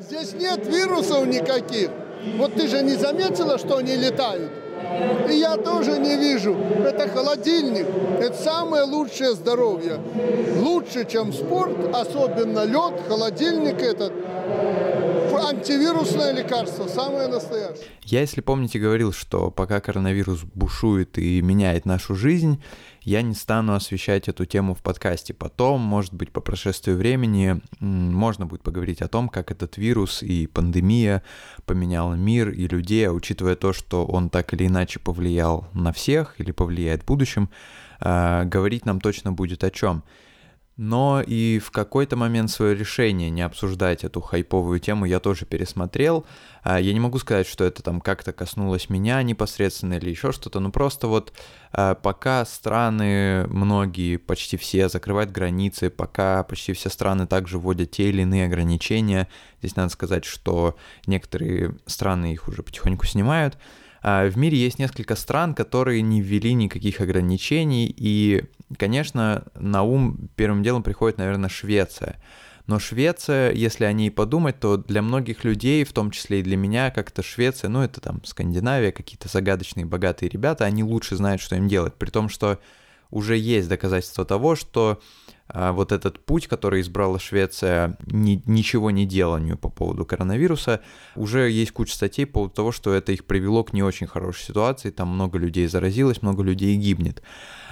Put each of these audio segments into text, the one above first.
Здесь нет вирусов никаких. Вот ты же не заметила, что они летают? И я тоже не вижу. Это холодильник. Это самое лучшее здоровье. Лучше, чем спорт, особенно лед, холодильник этот антивирусное лекарство, самое настоящее. Я, если помните, говорил, что пока коронавирус бушует и меняет нашу жизнь, я не стану освещать эту тему в подкасте. Потом, может быть, по прошествию времени можно будет поговорить о том, как этот вирус и пандемия поменяла мир и людей, а учитывая то, что он так или иначе повлиял на всех или повлияет в будущем, а, говорить нам точно будет о чем но и в какой-то момент свое решение не обсуждать эту хайповую тему я тоже пересмотрел. А, я не могу сказать, что это там как-то коснулось меня непосредственно или еще что-то, но просто вот а, пока страны, многие, почти все закрывают границы, пока почти все страны также вводят те или иные ограничения, здесь надо сказать, что некоторые страны их уже потихоньку снимают, в мире есть несколько стран, которые не ввели никаких ограничений, и, конечно, на ум первым делом приходит, наверное, Швеция. Но Швеция, если о ней подумать, то для многих людей, в том числе и для меня, как-то Швеция, ну это там Скандинавия, какие-то загадочные, богатые ребята, они лучше знают, что им делать. При том, что уже есть доказательства того, что а, вот этот путь, который избрала Швеция, ни, ничего не деланию по поводу коронавируса, уже есть куча статей по поводу того, что это их привело к не очень хорошей ситуации, там много людей заразилось, много людей гибнет.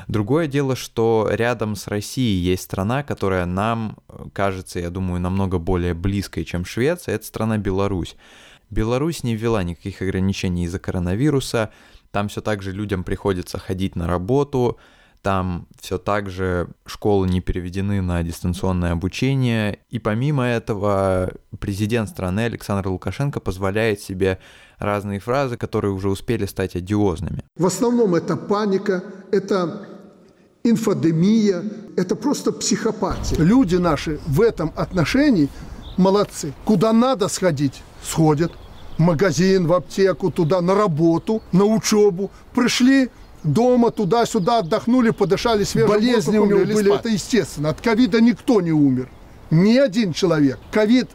Другое дело, что рядом с Россией есть страна, которая нам кажется, я думаю, намного более близкой, чем Швеция, это страна Беларусь. Беларусь не ввела никаких ограничений из-за коронавируса, там все так же людям приходится ходить на работу, там все так же школы не переведены на дистанционное обучение. И помимо этого, президент страны Александр Лукашенко позволяет себе разные фразы, которые уже успели стать одиозными. В основном это паника, это инфодемия, это просто психопатия. Люди наши в этом отношении молодцы. Куда надо сходить, сходят. В магазин, в аптеку, туда, на работу, на учебу. Пришли, дома туда-сюда отдохнули, подышали свежим Болезни у него были, спать. это естественно. От ковида никто не умер. Ни один человек. Ковид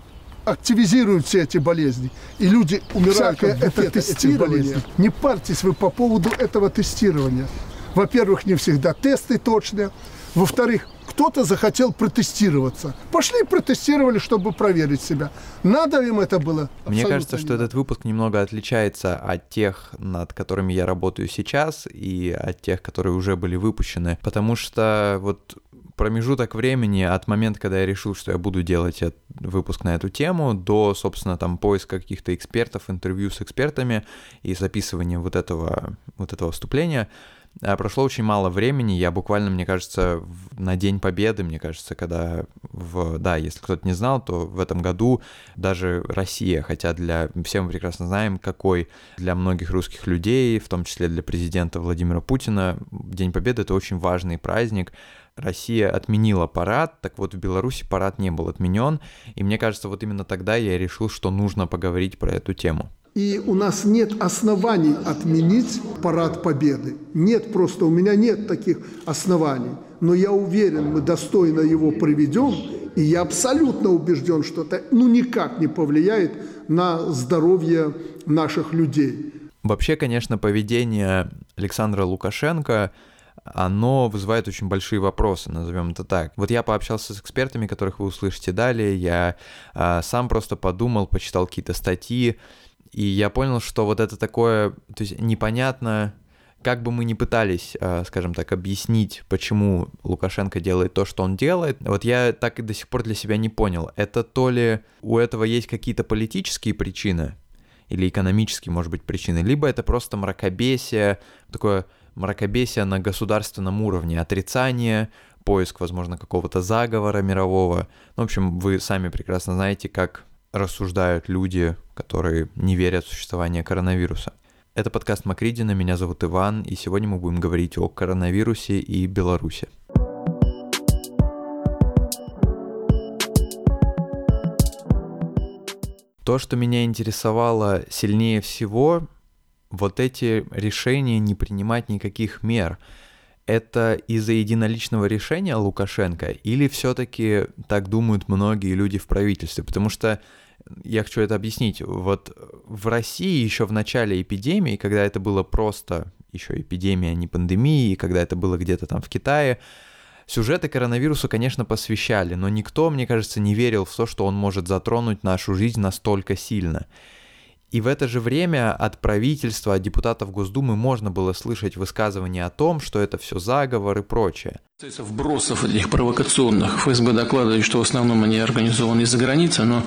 активизирует все эти болезни. И люди умирают Всякое от это тестирование. Не парьтесь вы по поводу этого тестирования. Во-первых, не всегда тесты точные. Во-вторых, кто-то захотел протестироваться. Пошли протестировали, чтобы проверить себя. Надо им это было? Мне кажется, что этот выпуск немного отличается от тех, над которыми я работаю сейчас, и от тех, которые уже были выпущены, потому что вот промежуток времени от момента, когда я решил, что я буду делать выпуск на эту тему, до, собственно, там поиска каких-то экспертов, интервью с экспертами и записывания вот этого, вот этого вступления, прошло очень мало времени, я буквально, мне кажется, на День Победы, мне кажется, когда в... Да, если кто-то не знал, то в этом году даже Россия, хотя для... Все мы прекрасно знаем, какой для многих русских людей, в том числе для президента Владимира Путина, День Победы — это очень важный праздник, Россия отменила парад, так вот в Беларуси парад не был отменен, и мне кажется, вот именно тогда я решил, что нужно поговорить про эту тему. И у нас нет оснований отменить парад Победы. Нет просто, у меня нет таких оснований. Но я уверен, мы достойно его проведем, и я абсолютно убежден, что это ну, никак не повлияет на здоровье наших людей. Вообще, конечно, поведение Александра Лукашенко оно вызывает очень большие вопросы, назовем это так. Вот я пообщался с экспертами, которых вы услышите далее, я а, сам просто подумал, почитал какие-то статьи, и я понял, что вот это такое, то есть непонятно, как бы мы ни пытались, а, скажем так, объяснить, почему Лукашенко делает то, что он делает, вот я так и до сих пор для себя не понял. Это то ли у этого есть какие-то политические причины, или экономические, может быть, причины, либо это просто мракобесие, такое мракобесие на государственном уровне, отрицание, поиск, возможно, какого-то заговора мирового. Ну, в общем, вы сами прекрасно знаете, как рассуждают люди, которые не верят в существование коронавируса. Это подкаст Макридина, меня зовут Иван, и сегодня мы будем говорить о коронавирусе и Беларуси. То, что меня интересовало сильнее всего, вот эти решения не принимать никаких мер. Это из-за единоличного решения Лукашенко или все-таки так думают многие люди в правительстве? Потому что я хочу это объяснить. Вот в России еще в начале эпидемии, когда это было просто еще эпидемия, а не пандемия, когда это было где-то там в Китае, Сюжеты коронавируса, конечно, посвящали, но никто, мне кажется, не верил в то, что он может затронуть нашу жизнь настолько сильно. И в это же время от правительства, от депутатов Госдумы можно было слышать высказывания о том, что это все заговор и прочее. Вбросов этих провокационных. ФСБ докладывает, что в основном они организованы из-за границы, но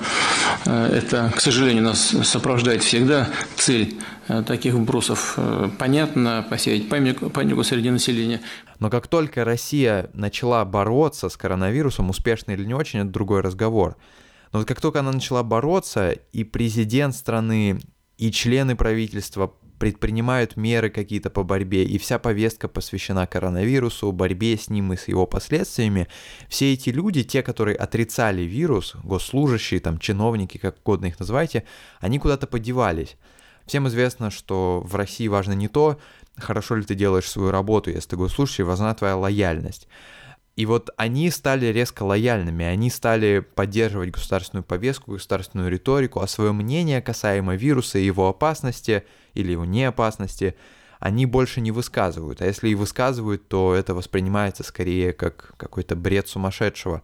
э, это, к сожалению, нас сопровождает всегда. Цель э, таких вбросов э, понятна, посеять панику, панику среди населения. Но как только Россия начала бороться с коронавирусом, успешно или не очень, это другой разговор. Но вот как только она начала бороться, и президент страны, и члены правительства предпринимают меры какие-то по борьбе, и вся повестка посвящена коронавирусу, борьбе с ним и с его последствиями, все эти люди, те, которые отрицали вирус, госслужащие, там, чиновники, как угодно их называйте, они куда-то подевались. Всем известно, что в России важно не то, хорошо ли ты делаешь свою работу, если ты госслужащий, важна твоя лояльность. И вот они стали резко лояльными, они стали поддерживать государственную повестку, государственную риторику, а свое мнение касаемо вируса и его опасности или его неопасности они больше не высказывают. А если и высказывают, то это воспринимается скорее как какой-то бред сумасшедшего.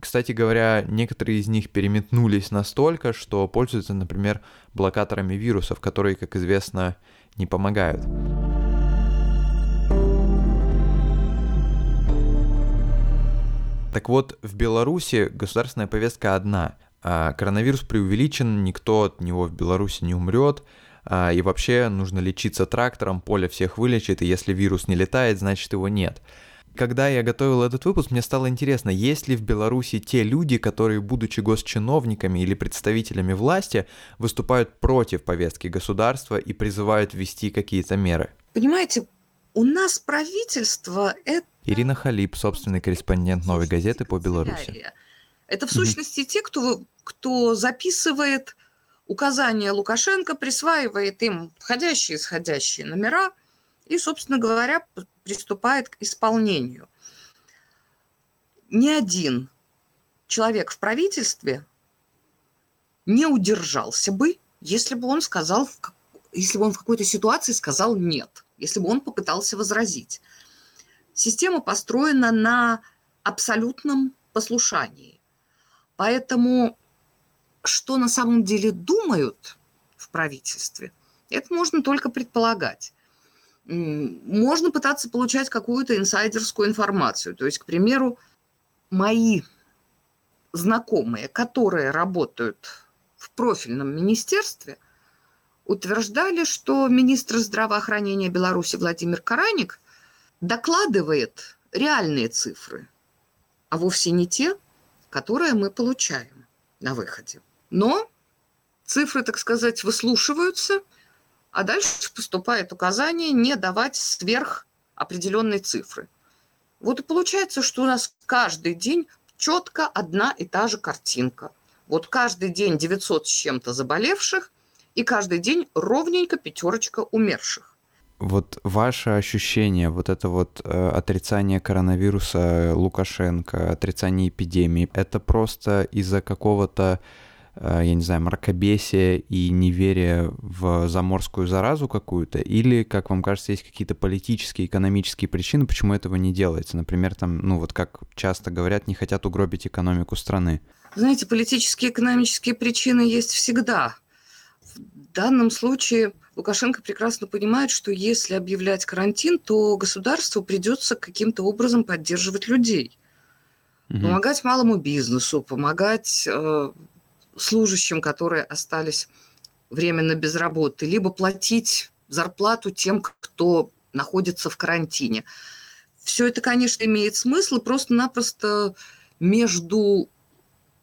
Кстати говоря, некоторые из них переметнулись настолько, что пользуются, например, блокаторами вирусов, которые, как известно, не помогают. Так вот, в Беларуси государственная повестка одна. А коронавирус преувеличен, никто от него в Беларуси не умрет, а, и вообще нужно лечиться трактором, поле всех вылечит, и если вирус не летает, значит его нет. Когда я готовил этот выпуск, мне стало интересно, есть ли в Беларуси те люди, которые, будучи госчиновниками или представителями власти, выступают против повестки государства и призывают ввести какие-то меры? Понимаете, у нас правительство это Ирина Халип, собственный корреспондент «Новой газеты» по Беларуси. Это в сущности те, кто, кто записывает указания Лукашенко, присваивает им входящие и исходящие номера и, собственно говоря, приступает к исполнению. Ни один человек в правительстве не удержался бы, если бы он сказал, если бы он в какой-то ситуации сказал нет, если бы он попытался возразить. Система построена на абсолютном послушании. Поэтому что на самом деле думают в правительстве, это можно только предполагать. Можно пытаться получать какую-то инсайдерскую информацию. То есть, к примеру, мои знакомые, которые работают в профильном министерстве, утверждали, что министр здравоохранения Беларуси Владимир Караник докладывает реальные цифры, а вовсе не те, которые мы получаем на выходе. Но цифры, так сказать, выслушиваются, а дальше поступает указание не давать сверх определенной цифры. Вот и получается, что у нас каждый день четко одна и та же картинка. Вот каждый день 900 с чем-то заболевших, и каждый день ровненько пятерочка умерших. Вот ваше ощущение, вот это вот э, отрицание коронавируса Лукашенко, отрицание эпидемии, это просто из-за какого-то, э, я не знаю, мракобесия и неверия в заморскую заразу какую-то, или, как вам кажется, есть какие-то политические, экономические причины, почему этого не делается? Например, там, ну вот как часто говорят, не хотят угробить экономику страны. Знаете, политические, экономические причины есть всегда. В данном случае Лукашенко прекрасно понимает, что если объявлять карантин, то государству придется каким-то образом поддерживать людей. Угу. Помогать малому бизнесу, помогать э, служащим, которые остались временно без работы, либо платить зарплату тем, кто находится в карантине. Все это, конечно, имеет смысл, просто-напросто между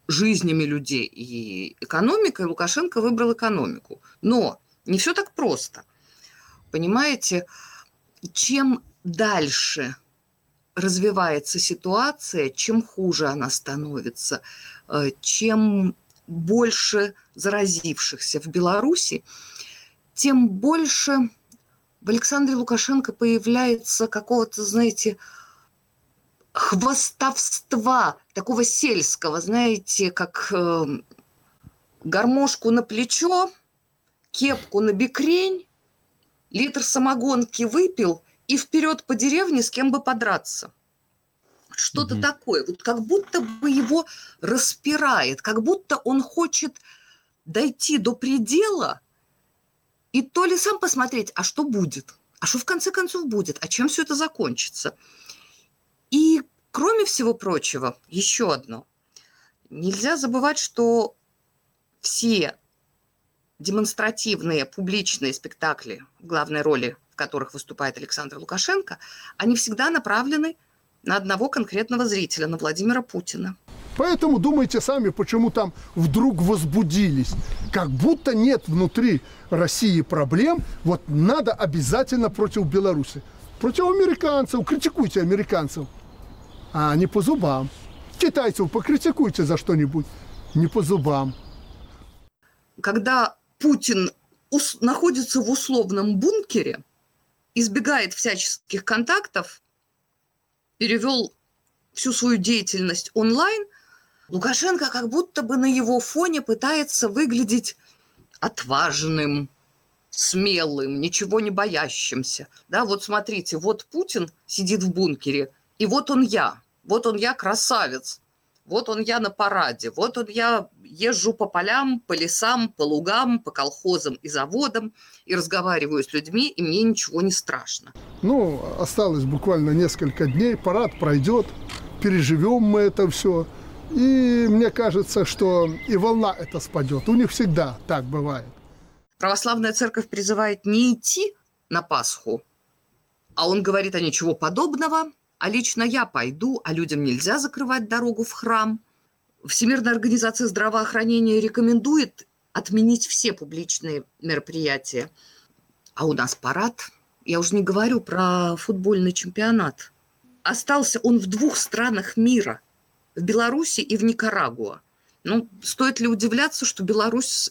жизнями людей и экономикой Лукашенко выбрал экономику. Но не все так просто. Понимаете, чем дальше развивается ситуация, чем хуже она становится, э, чем больше заразившихся в Беларуси, тем больше в Александре Лукашенко появляется какого-то, знаете, хвостовства, такого сельского, знаете, как э, гармошку на плечо, кепку на бикрень, литр самогонки выпил и вперед по деревне с кем бы подраться. Что-то угу. такое, вот как будто бы его распирает, как будто он хочет дойти до предела и то ли сам посмотреть, а что будет, а что в конце концов будет, а чем все это закончится. И кроме всего прочего, еще одно. Нельзя забывать, что все демонстративные публичные спектакли, в главной роли в которых выступает Александр Лукашенко, они всегда направлены на одного конкретного зрителя, на Владимира Путина. Поэтому думайте сами, почему там вдруг возбудились. Как будто нет внутри России проблем, вот надо обязательно против Беларуси. Против американцев, критикуйте американцев, а не по зубам. Китайцев покритикуйте за что-нибудь, не по зубам. Когда Путин находится в условном бункере, избегает всяческих контактов, перевел всю свою деятельность онлайн, Лукашенко как будто бы на его фоне пытается выглядеть отважным, смелым, ничего не боящимся. Да, вот смотрите, вот Путин сидит в бункере, и вот он я, вот он я красавец, вот он я на параде, вот он я езжу по полям, по лесам, по лугам, по колхозам и заводам и разговариваю с людьми, и мне ничего не страшно. Ну, осталось буквально несколько дней, парад пройдет, переживем мы это все. И мне кажется, что и волна эта спадет. У них всегда так бывает. Православная церковь призывает не идти на Пасху, а он говорит, а ничего подобного, а лично я пойду, а людям нельзя закрывать дорогу в храм. Всемирная организация здравоохранения рекомендует отменить все публичные мероприятия. А у нас парад. Я уже не говорю про футбольный чемпионат. Остался он в двух странах мира. В Беларуси и в Никарагуа. Ну, стоит ли удивляться, что Беларусь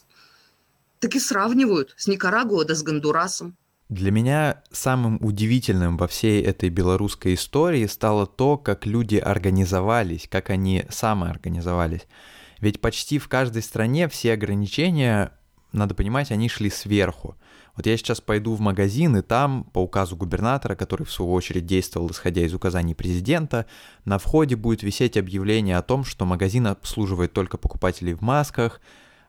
таки сравнивают с Никарагуа да с Гондурасом? Для меня самым удивительным во всей этой белорусской истории стало то, как люди организовались, как они самоорганизовались. Ведь почти в каждой стране все ограничения, надо понимать, они шли сверху. Вот я сейчас пойду в магазин, и там, по указу губернатора, который в свою очередь действовал исходя из указаний президента, на входе будет висеть объявление о том, что магазин обслуживает только покупателей в масках,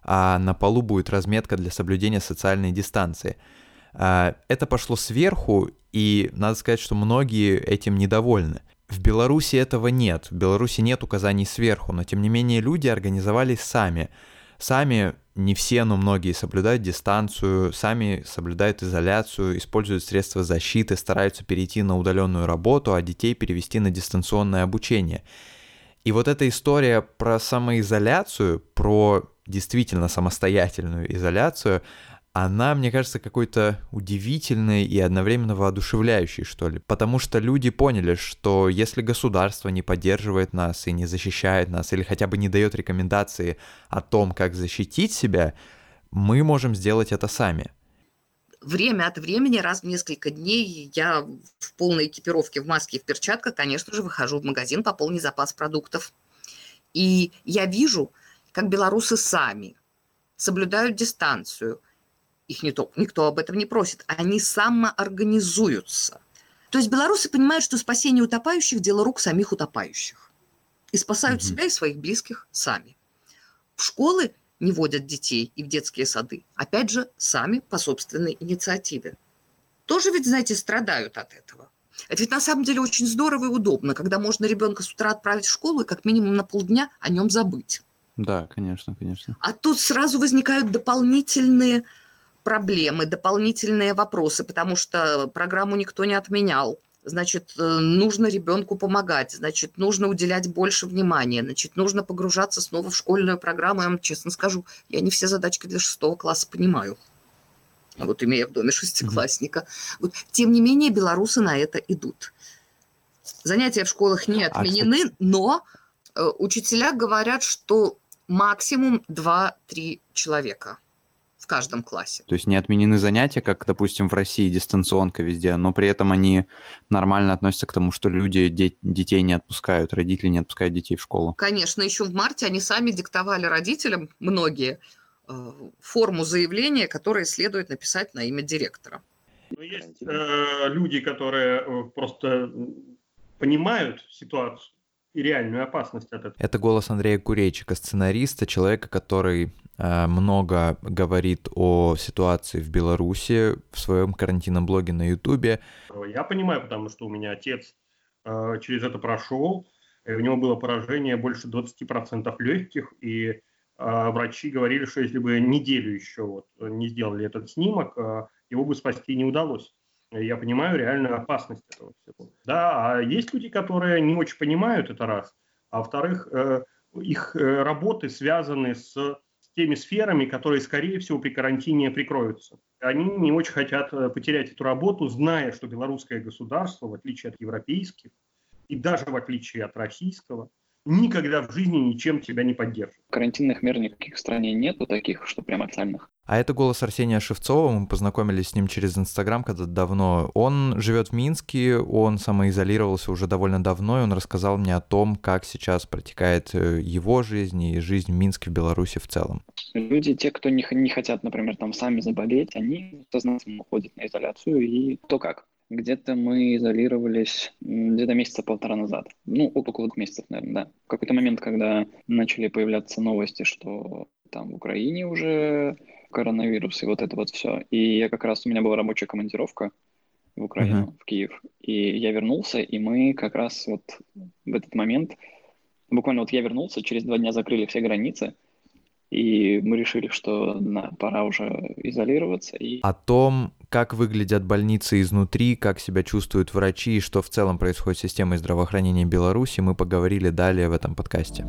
а на полу будет разметка для соблюдения социальной дистанции – это пошло сверху, и надо сказать, что многие этим недовольны. В Беларуси этого нет. В Беларуси нет указаний сверху, но тем не менее люди организовались сами. Сами не все, но многие соблюдают дистанцию, сами соблюдают изоляцию, используют средства защиты, стараются перейти на удаленную работу, а детей перевести на дистанционное обучение. И вот эта история про самоизоляцию, про действительно самостоятельную изоляцию, она, мне кажется, какой-то удивительной и одновременно воодушевляющей, что ли. Потому что люди поняли, что если государство не поддерживает нас и не защищает нас, или хотя бы не дает рекомендации о том, как защитить себя, мы можем сделать это сами. Время от времени, раз в несколько дней, я в полной экипировке, в маске и в перчатках, конечно же, выхожу в магазин пополнить запас продуктов. И я вижу, как белорусы сами соблюдают дистанцию – их никто, никто об этом не просит, они самоорганизуются. То есть белорусы понимают, что спасение утопающих – дело рук самих утопающих. И спасают угу. себя и своих близких сами. В школы не водят детей и в детские сады. Опять же, сами по собственной инициативе. Тоже ведь, знаете, страдают от этого. Это ведь на самом деле очень здорово и удобно, когда можно ребенка с утра отправить в школу и как минимум на полдня о нем забыть. Да, конечно, конечно. А тут сразу возникают дополнительные проблемы, дополнительные вопросы, потому что программу никто не отменял. Значит, э, нужно ребенку помогать, значит, нужно уделять больше внимания, значит, нужно погружаться снова в школьную программу. Я вам честно скажу, я не все задачки для шестого класса понимаю. Вот имея в доме шестиклассника. Вот. Тем не менее, белорусы на это идут. Занятия в школах не а, отменены, а, но э, учителя говорят, что максимум 2-3 человека – в каждом классе. То есть не отменены занятия, как, допустим, в России дистанционка везде, но при этом они нормально относятся к тому, что люди де- детей не отпускают, родители не отпускают детей в школу. Конечно, еще в марте они сами диктовали родителям, многие, э, форму заявления, которое следует написать на имя директора. Но есть э, люди, которые э, просто понимают ситуацию и реальную опасность от этого. Это голос Андрея Курейчика, сценариста, человека, который много говорит о ситуации в Беларуси в своем карантинном блоге на Ютубе. Я понимаю, потому что у меня отец э, через это прошел, и у него было поражение больше 20% легких, и э, врачи говорили, что если бы неделю еще вот не сделали этот снимок, э, его бы спасти не удалось. Я понимаю реальную опасность этого всего. Да, а есть люди, которые не очень понимают это раз, а во-вторых, э, их э, работы связаны с теми сферами, которые, скорее всего, при карантине прикроются. Они не очень хотят э, потерять эту работу, зная, что белорусское государство, в отличие от европейских, и даже в отличие от российского, никогда в жизни ничем тебя не поддержит. Карантинных мер никаких в стране нету таких, что прям официальных. А это голос Арсения Шевцова, мы познакомились с ним через Инстаграм когда давно. Он живет в Минске, он самоизолировался уже довольно давно, и он рассказал мне о том, как сейчас протекает э, его жизнь и жизнь в Минске, в Беларуси в целом. Люди, те, кто не, не хотят, например, там сами заболеть, они сознательно уходят на изоляцию, и то как. Где-то мы изолировались где-то месяца полтора назад. Ну, около двух месяцев, наверное, да. В какой-то момент, когда начали появляться новости, что там в Украине уже коронавирус и вот это вот все. И я как раз, у меня была рабочая командировка в Украину, uh-huh. в Киев. И я вернулся, и мы как раз вот в этот момент, буквально вот я вернулся, через два дня закрыли все границы, и мы решили, что на, пора уже изолироваться. И... О том, как выглядят больницы изнутри, как себя чувствуют врачи и что в целом происходит с системой здравоохранения Беларуси, мы поговорили далее в этом подкасте.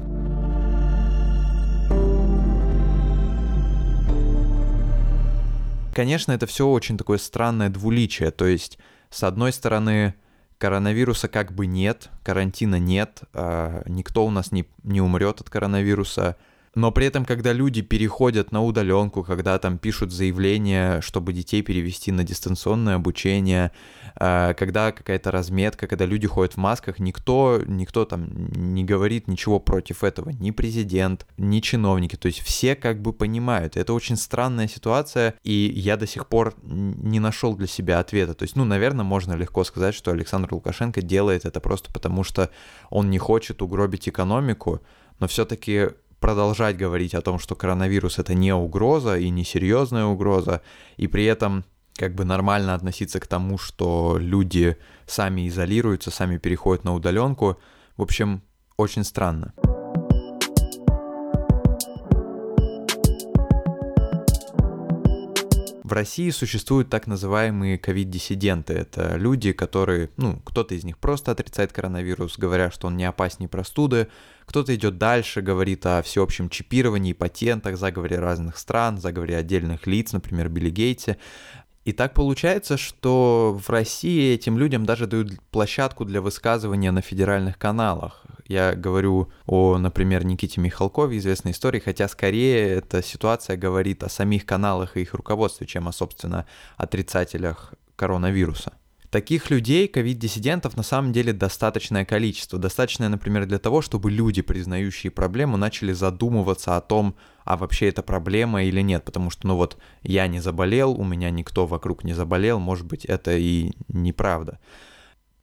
Конечно, это все очень такое странное двуличие. То есть, с одной стороны, коронавируса как бы нет, карантина нет, а, никто у нас не, не умрет от коронавируса, но при этом, когда люди переходят на удаленку, когда там пишут заявление, чтобы детей перевести на дистанционное обучение, э, когда какая-то разметка, когда люди ходят в масках, никто, никто там не говорит ничего против этого, ни президент, ни чиновники, то есть все как бы понимают. Это очень странная ситуация, и я до сих пор не нашел для себя ответа. То есть, ну, наверное, можно легко сказать, что Александр Лукашенко делает это просто потому, что он не хочет угробить экономику, но все-таки продолжать говорить о том, что коронавирус это не угроза и не серьезная угроза, и при этом как бы нормально относиться к тому, что люди сами изолируются, сами переходят на удаленку. В общем, очень странно. В России существуют так называемые ковид-диссиденты. Это люди, которые, ну, кто-то из них просто отрицает коронавирус, говоря, что он не опаснее простуды, кто-то идет дальше, говорит о всеобщем чипировании, патентах, заговоре разных стран, заговоре отдельных лиц, например, Билли Гейтсе. И так получается, что в России этим людям даже дают площадку для высказывания на федеральных каналах. Я говорю о, например, Никите Михалкове, известной истории, хотя скорее эта ситуация говорит о самих каналах и их руководстве, чем о, собственно, отрицателях коронавируса. Таких людей, ковид-диссидентов, на самом деле достаточное количество. Достаточное, например, для того, чтобы люди, признающие проблему, начали задумываться о том, а вообще это проблема или нет. Потому что, ну вот, я не заболел, у меня никто вокруг не заболел, может быть, это и неправда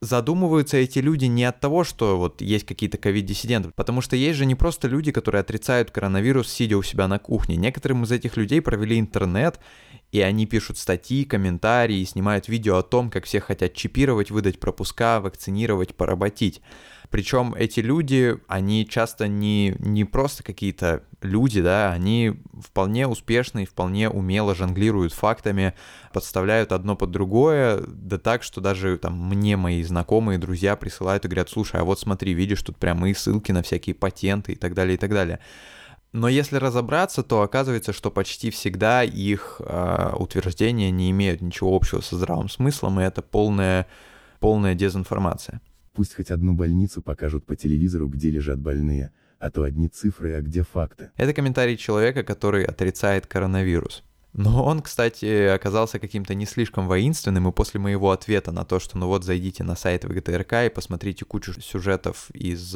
задумываются эти люди не от того, что вот есть какие-то ковид-диссиденты, потому что есть же не просто люди, которые отрицают коронавирус, сидя у себя на кухне. Некоторым из этих людей провели интернет, и они пишут статьи, комментарии, снимают видео о том, как всех хотят чипировать, выдать пропуска, вакцинировать, поработить. Причем эти люди, они часто не, не просто какие-то люди, да, они вполне успешно и вполне умело жонглируют фактами, подставляют одно под другое, да так, что даже там мне мои знакомые, друзья присылают и говорят, слушай, а вот смотри, видишь, тут прямые ссылки на всякие патенты и так далее, и так далее. Но если разобраться, то оказывается, что почти всегда их э, утверждения не имеют ничего общего со здравым смыслом, и это полная, полная дезинформация. Пусть хоть одну больницу покажут по телевизору, где лежат больные, а то одни цифры, а где факты. Это комментарий человека, который отрицает коронавирус. Но он, кстати, оказался каким-то не слишком воинственным, и после моего ответа на то, что ну вот зайдите на сайт ВГТРК и посмотрите кучу сюжетов из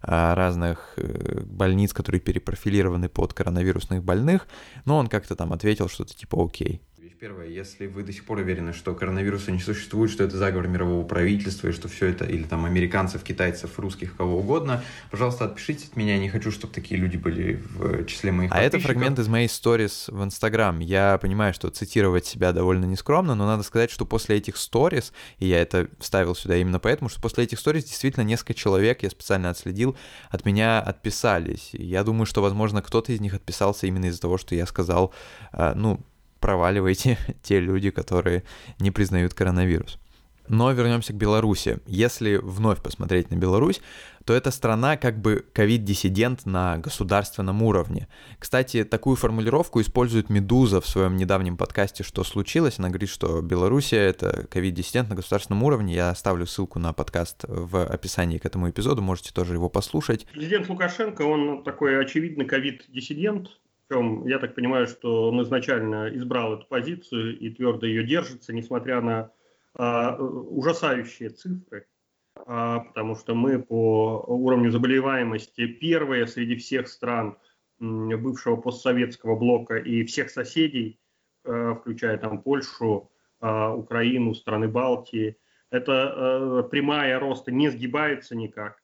а, разных э, больниц, которые перепрофилированы под коронавирусных больных, но он как-то там ответил что-то типа окей. Первое, если вы до сих пор уверены, что коронавируса не существует, что это заговор мирового правительства, и что все это, или там американцев, китайцев, русских, кого угодно, пожалуйста, отпишитесь от меня, я не хочу, чтобы такие люди были в числе моих А это фрагмент из моей сторис в Инстаграм. Я понимаю, что цитировать себя довольно нескромно, но надо сказать, что после этих сторис, и я это вставил сюда именно поэтому, что после этих сторис действительно несколько человек, я специально отследил, от меня отписались. Я думаю, что, возможно, кто-то из них отписался именно из-за того, что я сказал, э, ну, проваливайте те люди, которые не признают коронавирус. Но вернемся к Беларуси. Если вновь посмотреть на Беларусь, то это страна как бы ковид-диссидент на государственном уровне. Кстати, такую формулировку использует Медуза в своем недавнем подкасте «Что случилось?». Она говорит, что Белоруссия — это ковид-диссидент на государственном уровне. Я оставлю ссылку на подкаст в описании к этому эпизоду, можете тоже его послушать. Президент Лукашенко, он такой очевидный ковид-диссидент, причем, я так понимаю, что он изначально избрал эту позицию и твердо ее держится, несмотря на а, ужасающие цифры, а, потому что мы по уровню заболеваемости первые среди всех стран бывшего постсоветского блока и всех соседей, а, включая там Польшу, а, Украину, страны Балтии. Это а, прямая роста не сгибается никак.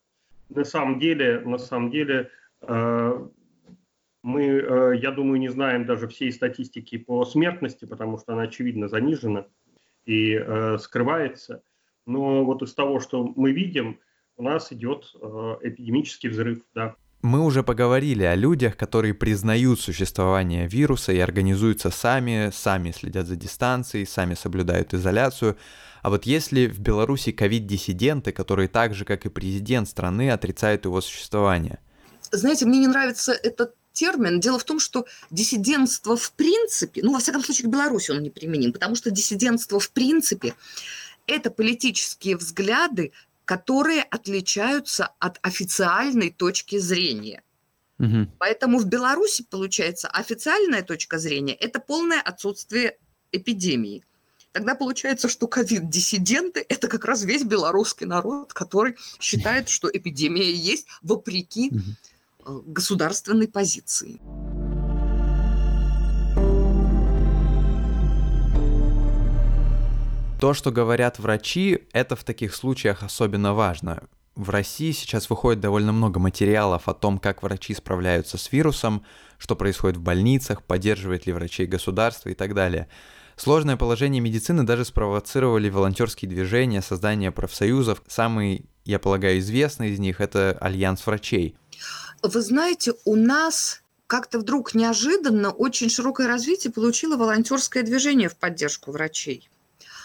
На самом деле, на самом деле а, мы, э, я думаю, не знаем даже всей статистики по смертности, потому что она, очевидно, занижена и э, скрывается. Но вот из того, что мы видим, у нас идет э, эпидемический взрыв, да. Мы уже поговорили о людях, которые признают существование вируса и организуются сами, сами следят за дистанцией, сами соблюдают изоляцию. А вот если в Беларуси ковид-диссиденты, которые так же, как и президент страны, отрицают его существование? Знаете, мне не нравится этот термин. Дело в том, что диссидентство в принципе, ну, во всяком случае, к Беларуси он не применим, потому что диссидентство в принципе – это политические взгляды, которые отличаются от официальной точки зрения. Угу. Поэтому в Беларуси, получается, официальная точка зрения – это полное отсутствие эпидемии. Тогда получается, что ковид-диссиденты – это как раз весь белорусский народ, который считает, что эпидемия есть вопреки угу государственной позиции. То, что говорят врачи, это в таких случаях особенно важно. В России сейчас выходит довольно много материалов о том, как врачи справляются с вирусом, что происходит в больницах, поддерживает ли врачей государство и так далее. Сложное положение медицины даже спровоцировали волонтерские движения, создание профсоюзов. Самый, я полагаю, известный из них – это Альянс врачей. Вы знаете, у нас как-то вдруг неожиданно очень широкое развитие получило волонтерское движение в поддержку врачей.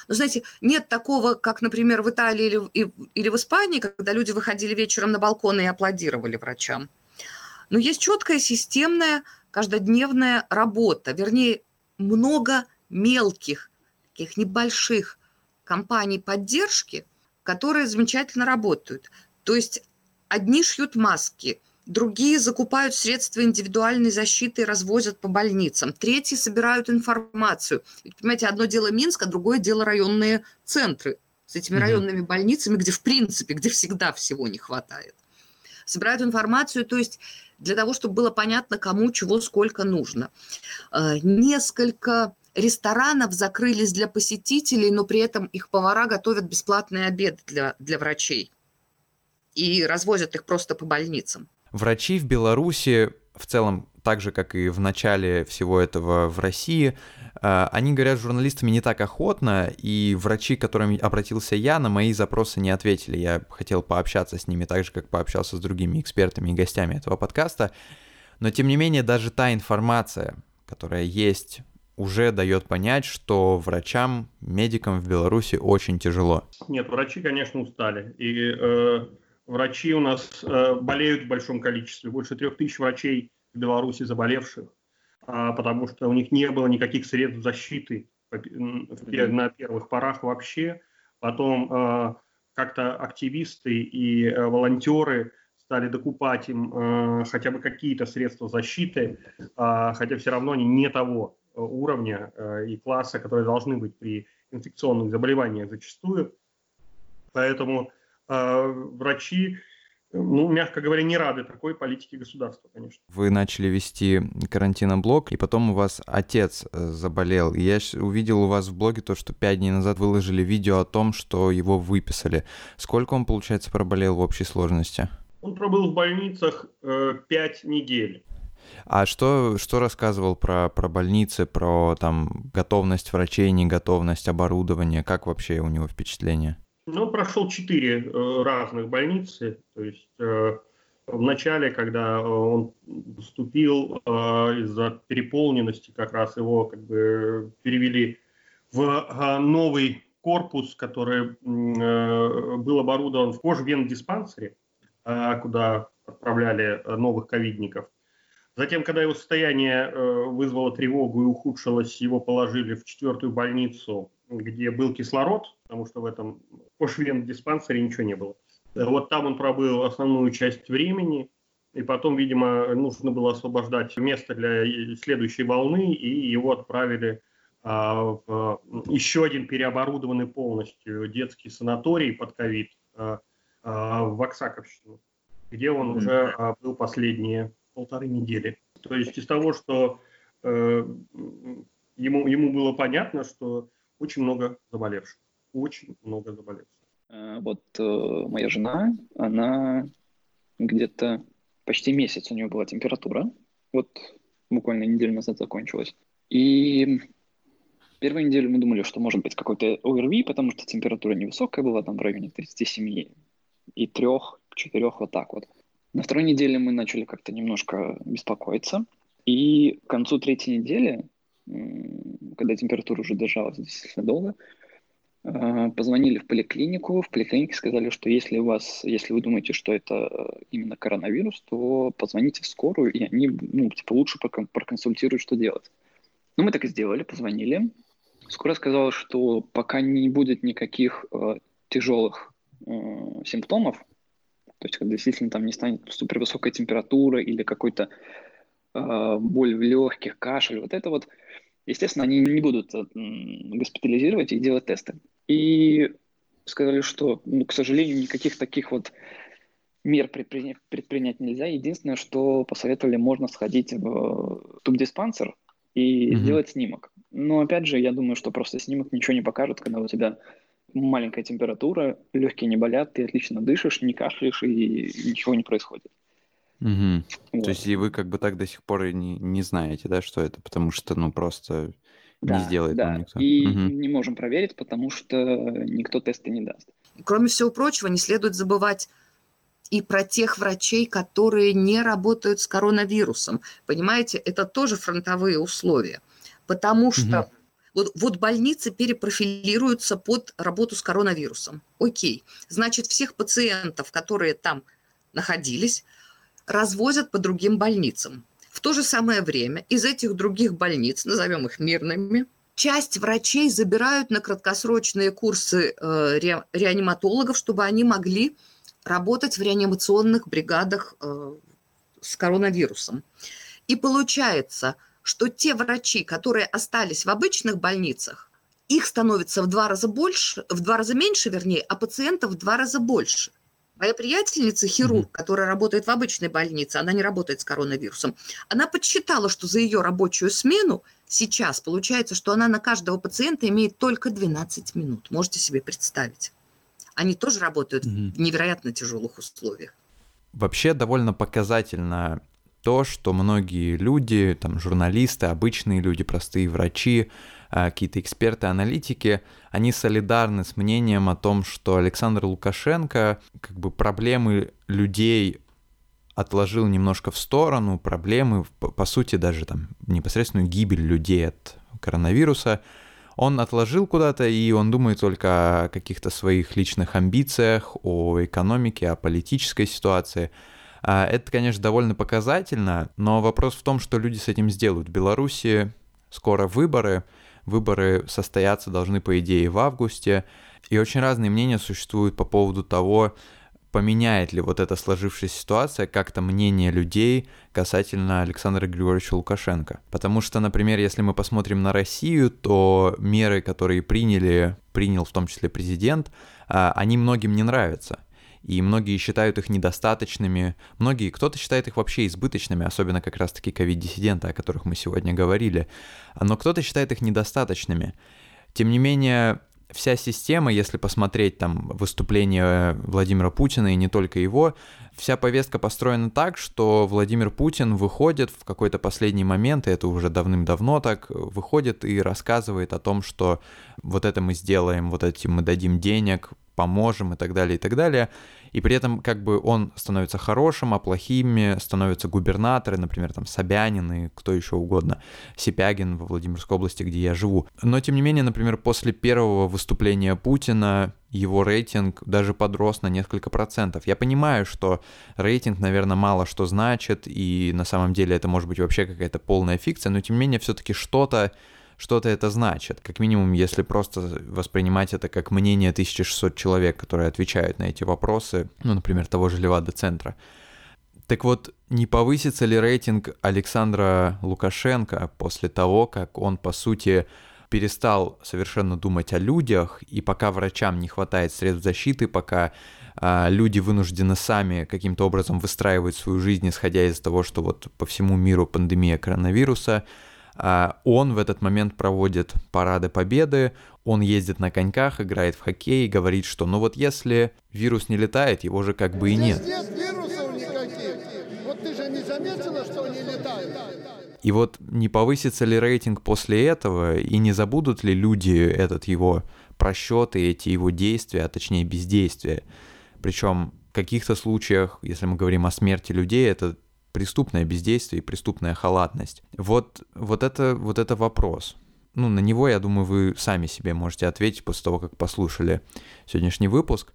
Но знаете, нет такого, как, например, в Италии или, или в Испании, когда люди выходили вечером на балконы и аплодировали врачам. Но есть четкая системная каждодневная работа, вернее, много мелких, таких небольших компаний поддержки, которые замечательно работают. То есть одни шьют маски, другие закупают средства индивидуальной защиты и развозят по больницам, третьи собирают информацию. Ведь, понимаете, одно дело Минск, а другое дело районные центры с этими районными больницами, где в принципе, где всегда всего не хватает. Собирают информацию, то есть для того, чтобы было понятно, кому чего сколько нужно. Э, несколько ресторанов закрылись для посетителей, но при этом их повара готовят бесплатный обед для, для врачей и развозят их просто по больницам. Врачи в Беларуси в целом, так же, как и в начале всего этого в России, э, они говорят с журналистами не так охотно, и врачи, к которым обратился я, на мои запросы не ответили. Я хотел пообщаться с ними так же, как пообщался с другими экспертами и гостями этого подкаста. Но, тем не менее, даже та информация, которая есть уже дает понять, что врачам, медикам в Беларуси очень тяжело. Нет, врачи, конечно, устали. И э, врачи у нас э, болеют в большом количестве, больше трех тысяч врачей в Беларуси заболевших, а, потому что у них не было никаких средств защиты на первых порах вообще. Потом э, как-то активисты и э, волонтеры стали докупать им хотя бы какие-то средства защиты, а, хотя все равно они не того уровня и класса, которые должны быть при инфекционных заболеваниях зачастую. Поэтому врачи ну, мягко говоря, не рады такой политике государства, конечно. Вы начали вести карантиноблог, и потом у вас отец э, заболел. И я увидел у вас в блоге то, что пять дней назад выложили видео о том, что его выписали. Сколько он, получается, проболел в общей сложности? Он пробыл в больницах э, пять недель. А что, что рассказывал про, про больницы, про там готовность врачей, неготовность оборудования? Как вообще у него впечатление? Ну, прошел четыре э, разных больницы. То есть э, в начале, когда он вступил э, из-за переполненности, как раз его как бы перевели в новый корпус, который был оборудован в кожвен-диспансере, куда отправляли новых ковидников. Затем, когда его состояние вызвало тревогу и ухудшилось, его положили в четвертую больницу где был кислород, потому что в этом Кошвен диспансере ничего не было. Вот там он пробыл основную часть времени, и потом, видимо, нужно было освобождать место для следующей волны, и его отправили а, в еще один переоборудованный полностью детский санаторий под ковид а, а, в Оксаковщину, где он mm-hmm. уже а, был последние полторы недели. То есть из того, что э, ему, ему было понятно, что очень много заболевших. Очень много заболевших. А, вот э, моя жена, она где-то почти месяц у нее была температура. Вот буквально неделю назад закончилась. И первую неделю мы думали, что может быть какой-то ОРВИ, потому что температура невысокая была, там в районе 37 и 3, 4, вот так вот. На второй неделе мы начали как-то немножко беспокоиться. И к концу третьей недели когда температура уже держалась достаточно долго, а, позвонили в поликлинику, в поликлинике сказали, что если у вас, если вы думаете, что это именно коронавирус, то позвоните в скорую, и они, ну, типа, лучше проконсультируют, что делать. Ну, мы так и сделали, позвонили. Скоро сказала, что пока не будет никаких э, тяжелых э, симптомов, то есть, действительно там не станет супер высокая температура или какой-то э, боль в легких, кашель, вот это вот, естественно, они не будут э, госпитализировать и делать тесты. И сказали, что, ну, к сожалению, никаких таких вот мер предпринять, предпринять нельзя. Единственное, что посоветовали, можно сходить в тубдиспансер и mm-hmm. сделать снимок. Но опять же, я думаю, что просто снимок ничего не покажет, когда у тебя маленькая температура, легкие не болят, ты отлично дышишь, не кашляешь и ничего не происходит. Угу. Вот. То есть и вы как бы так до сих пор и не, не знаете, да, что это, потому что, ну, просто да, не сделает да. никто. И угу. не можем проверить, потому что никто тесты не даст. Кроме всего прочего, не следует забывать и про тех врачей, которые не работают с коронавирусом. Понимаете, это тоже фронтовые условия. Потому что угу. вот, вот больницы перепрофилируются под работу с коронавирусом. Окей. Значит, всех пациентов, которые там находились, развозят по другим больницам. В то же самое время из этих других больниц, назовем их мирными, часть врачей забирают на краткосрочные курсы э, ре, реаниматологов, чтобы они могли работать в реанимационных бригадах э, с коронавирусом. И получается, что те врачи, которые остались в обычных больницах, их становится в два раза больше, в два раза меньше, вернее, а пациентов в два раза больше – Моя приятельница, хирург, которая работает в обычной больнице, она не работает с коронавирусом, она подсчитала, что за ее рабочую смену сейчас получается, что она на каждого пациента имеет только 12 минут. Можете себе представить. Они тоже работают mm в невероятно тяжелых условиях. Вообще довольно показательно то, что многие люди, там, журналисты, обычные люди, простые врачи, какие-то эксперты, аналитики, они солидарны с мнением о том, что Александр Лукашенко как бы проблемы людей отложил немножко в сторону, проблемы, по, по сути, даже там непосредственную гибель людей от коронавируса, он отложил куда-то, и он думает только о каких-то своих личных амбициях, о экономике, о политической ситуации. А, это, конечно, довольно показательно, но вопрос в том, что люди с этим сделают. В Беларуси скоро выборы, Выборы состояться должны, по идее, в августе. И очень разные мнения существуют по поводу того, поменяет ли вот эта сложившаяся ситуация как-то мнение людей касательно Александра Григорьевича Лукашенко. Потому что, например, если мы посмотрим на Россию, то меры, которые приняли, принял в том числе президент, а, они многим не нравятся и многие считают их недостаточными, многие, кто-то считает их вообще избыточными, особенно как раз-таки ковид-диссиденты, о которых мы сегодня говорили, но кто-то считает их недостаточными. Тем не менее, вся система, если посмотреть там выступление Владимира Путина и не только его, вся повестка построена так, что Владимир Путин выходит в какой-то последний момент, и это уже давным-давно так, выходит и рассказывает о том, что вот это мы сделаем, вот этим мы дадим денег, поможем и так далее, и так далее. И при этом как бы он становится хорошим, а плохими становятся губернаторы, например, там Собянин и кто еще угодно, Сипягин во Владимирской области, где я живу. Но тем не менее, например, после первого выступления Путина его рейтинг даже подрос на несколько процентов. Я понимаю, что рейтинг, наверное, мало что значит, и на самом деле это может быть вообще какая-то полная фикция, но тем не менее все-таки что-то что-то это значит. Как минимум, если просто воспринимать это как мнение 1600 человек, которые отвечают на эти вопросы, ну, например, того же Левада-центра. Так вот, не повысится ли рейтинг Александра Лукашенко после того, как он, по сути, перестал совершенно думать о людях, и пока врачам не хватает средств защиты, пока а, люди вынуждены сами каким-то образом выстраивать свою жизнь, исходя из того, что вот по всему миру пандемия коронавируса, он в этот момент проводит парады победы, он ездит на коньках, играет в хоккей, говорит, что ну вот если вирус не летает, его же как бы и нет. Здесь нет вирусов никаких. Вот ты же не заметила, что они летают? И вот не повысится ли рейтинг после этого, и не забудут ли люди этот его просчет и эти его действия, а точнее бездействия. Причем в каких-то случаях, если мы говорим о смерти людей, это преступное бездействие и преступная халатность. Вот, вот, это, вот это вопрос. Ну, на него, я думаю, вы сами себе можете ответить после того, как послушали сегодняшний выпуск.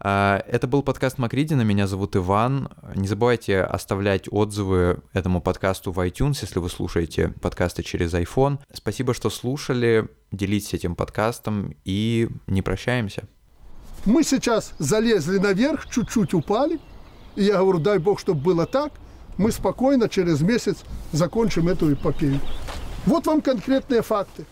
А, это был подкаст Макридина, меня зовут Иван. Не забывайте оставлять отзывы этому подкасту в iTunes, если вы слушаете подкасты через iPhone. Спасибо, что слушали, делитесь этим подкастом и не прощаемся. Мы сейчас залезли наверх, чуть-чуть упали. И я говорю, дай бог, чтобы было так мы спокойно через месяц закончим эту эпопею. Вот вам конкретные факты.